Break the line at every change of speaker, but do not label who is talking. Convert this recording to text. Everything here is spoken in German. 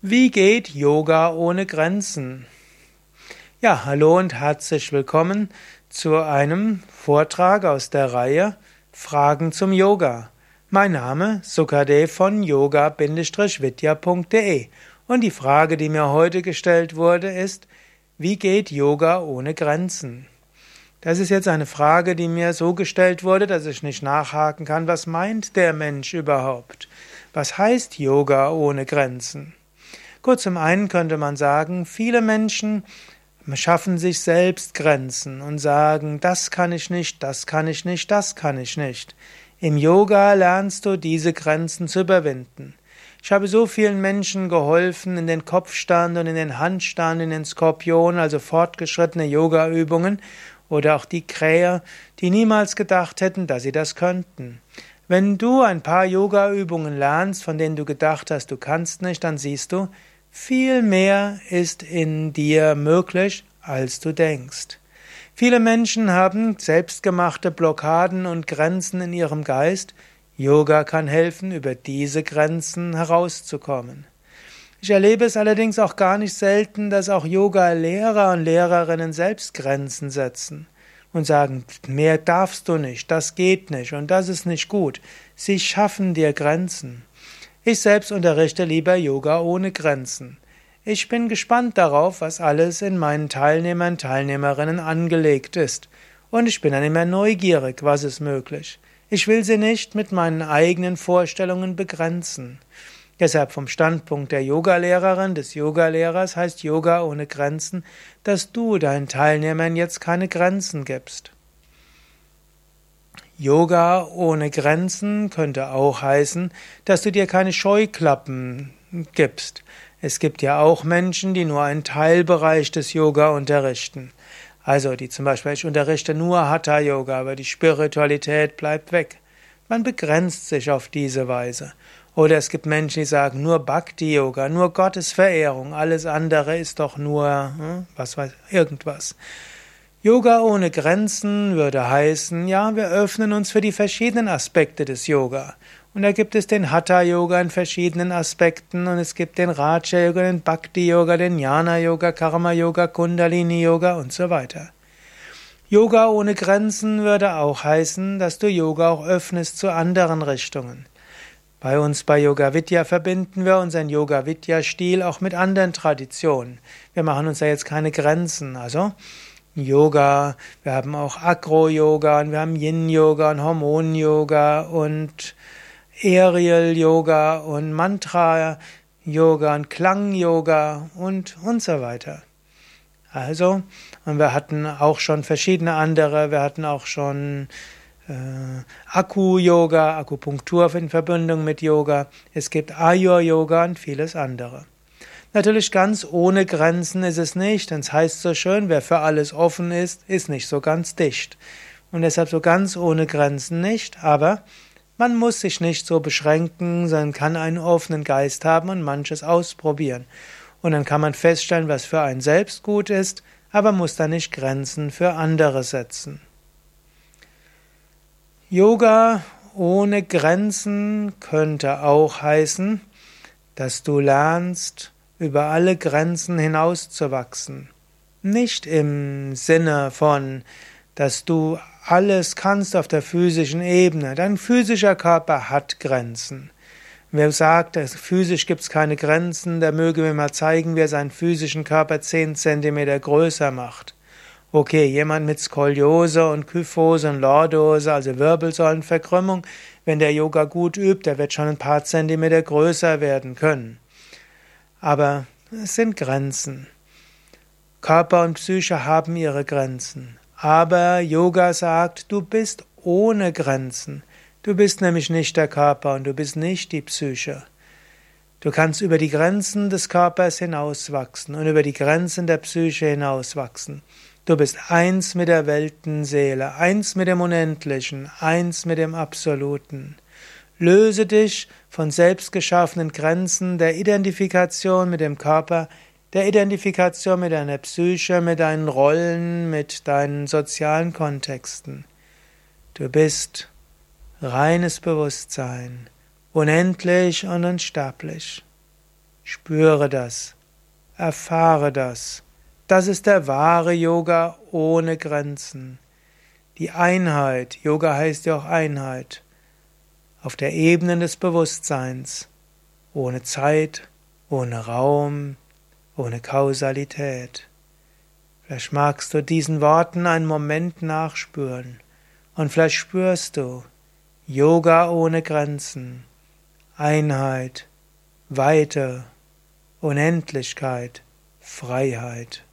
Wie geht Yoga ohne Grenzen? Ja, hallo und herzlich willkommen zu einem Vortrag aus der Reihe Fragen zum Yoga. Mein Name Sukadev von yoga-vidya.de und die Frage, die mir heute gestellt wurde, ist, wie geht Yoga ohne Grenzen? Das ist jetzt eine Frage, die mir so gestellt wurde, dass ich nicht nachhaken kann, was meint der Mensch überhaupt? Was heißt Yoga ohne Grenzen? Gut, zum einen könnte man sagen, viele Menschen schaffen sich selbst Grenzen und sagen, das kann ich nicht, das kann ich nicht, das kann ich nicht. Im Yoga lernst du diese Grenzen zu überwinden. Ich habe so vielen Menschen geholfen in den Kopfstand und in den Handstand, in den Skorpion, also fortgeschrittene Yoga-Übungen oder auch die Krähe, die niemals gedacht hätten, dass sie das könnten. Wenn du ein paar Yoga-Übungen lernst, von denen du gedacht hast, du kannst nicht, dann siehst du, viel mehr ist in dir möglich, als du denkst. Viele Menschen haben selbstgemachte Blockaden und Grenzen in ihrem Geist. Yoga kann helfen, über diese Grenzen herauszukommen. Ich erlebe es allerdings auch gar nicht selten, dass auch Yoga-Lehrer und Lehrerinnen selbst Grenzen setzen und sagen, mehr darfst du nicht, das geht nicht und das ist nicht gut. Sie schaffen dir Grenzen. Ich selbst unterrichte lieber Yoga ohne Grenzen. Ich bin gespannt darauf, was alles in meinen Teilnehmern, Teilnehmerinnen angelegt ist. Und ich bin dann immer neugierig, was ist möglich. Ich will sie nicht mit meinen eigenen Vorstellungen begrenzen. Deshalb vom Standpunkt der Yogalehrerin, des Yogalehrers heißt Yoga ohne Grenzen, dass du deinen Teilnehmern jetzt keine Grenzen gibst. Yoga ohne Grenzen könnte auch heißen, dass du dir keine Scheuklappen gibst. Es gibt ja auch Menschen, die nur einen Teilbereich des Yoga unterrichten. Also die zum Beispiel, ich unterrichte nur Hatha Yoga, aber die Spiritualität bleibt weg. Man begrenzt sich auf diese Weise. Oder es gibt Menschen, die sagen, nur Bhakti Yoga, nur Gottesverehrung, alles andere ist doch nur, hm, was weiß, irgendwas. Yoga ohne Grenzen würde heißen, ja, wir öffnen uns für die verschiedenen Aspekte des Yoga. Und da gibt es den Hatha Yoga in verschiedenen Aspekten und es gibt den Raja Yoga, den Bhakti Yoga, den Jnana Yoga, Karma Yoga, Kundalini Yoga und so weiter. Yoga ohne Grenzen würde auch heißen, dass du Yoga auch öffnest zu anderen Richtungen. Bei uns bei Yoga Vidya verbinden wir unseren Yoga Vidya Stil auch mit anderen Traditionen. Wir machen uns da jetzt keine Grenzen. Also Yoga, wir haben auch Agro-Yoga und wir haben Yin-Yoga und Hormon-Yoga und Aerial-Yoga und Mantra-Yoga und Klang-Yoga und und so weiter. Also, und wir hatten auch schon verschiedene andere, wir hatten auch schon äh, Akku-Yoga, Akupunktur in Verbindung mit Yoga. Es gibt Ayur-Yoga und vieles andere. Natürlich ganz ohne Grenzen ist es nicht, denn es heißt so schön, wer für alles offen ist, ist nicht so ganz dicht. Und deshalb so ganz ohne Grenzen nicht, aber man muss sich nicht so beschränken, sondern kann einen offenen Geist haben und manches ausprobieren. Und dann kann man feststellen, was für einen selbst gut ist, aber muss da nicht Grenzen für andere setzen. Yoga ohne Grenzen könnte auch heißen, dass du lernst, über alle Grenzen hinauszuwachsen. Nicht im Sinne von, dass du alles kannst auf der physischen Ebene. Dein physischer Körper hat Grenzen. Wer sagt, physisch gibt es keine Grenzen, der möge mir mal zeigen, wie er seinen physischen Körper zehn Zentimeter größer macht. Okay, jemand mit Skoliose und Kyphose und Lordose, also Wirbelsäulenverkrümmung, wenn der Yoga gut übt, der wird schon ein paar Zentimeter größer werden können. Aber es sind Grenzen. Körper und Psyche haben ihre Grenzen. Aber Yoga sagt, du bist ohne Grenzen. Du bist nämlich nicht der Körper und du bist nicht die Psyche. Du kannst über die Grenzen des Körpers hinauswachsen und über die Grenzen der Psyche hinauswachsen. Du bist eins mit der Weltenseele, eins mit dem Unendlichen, eins mit dem Absoluten. Löse dich von selbstgeschaffenen Grenzen der Identifikation mit dem Körper, der Identifikation mit deiner Psyche, mit deinen Rollen, mit deinen sozialen Kontexten. Du bist reines Bewusstsein, unendlich und unsterblich. Spüre das, erfahre das. Das ist der wahre Yoga ohne Grenzen. Die Einheit, Yoga heißt ja auch Einheit, auf der Ebene des Bewusstseins, ohne Zeit, ohne Raum, ohne Kausalität. Vielleicht magst du diesen Worten einen Moment nachspüren und vielleicht spürst du Yoga ohne Grenzen, Einheit, Weite, Unendlichkeit, Freiheit.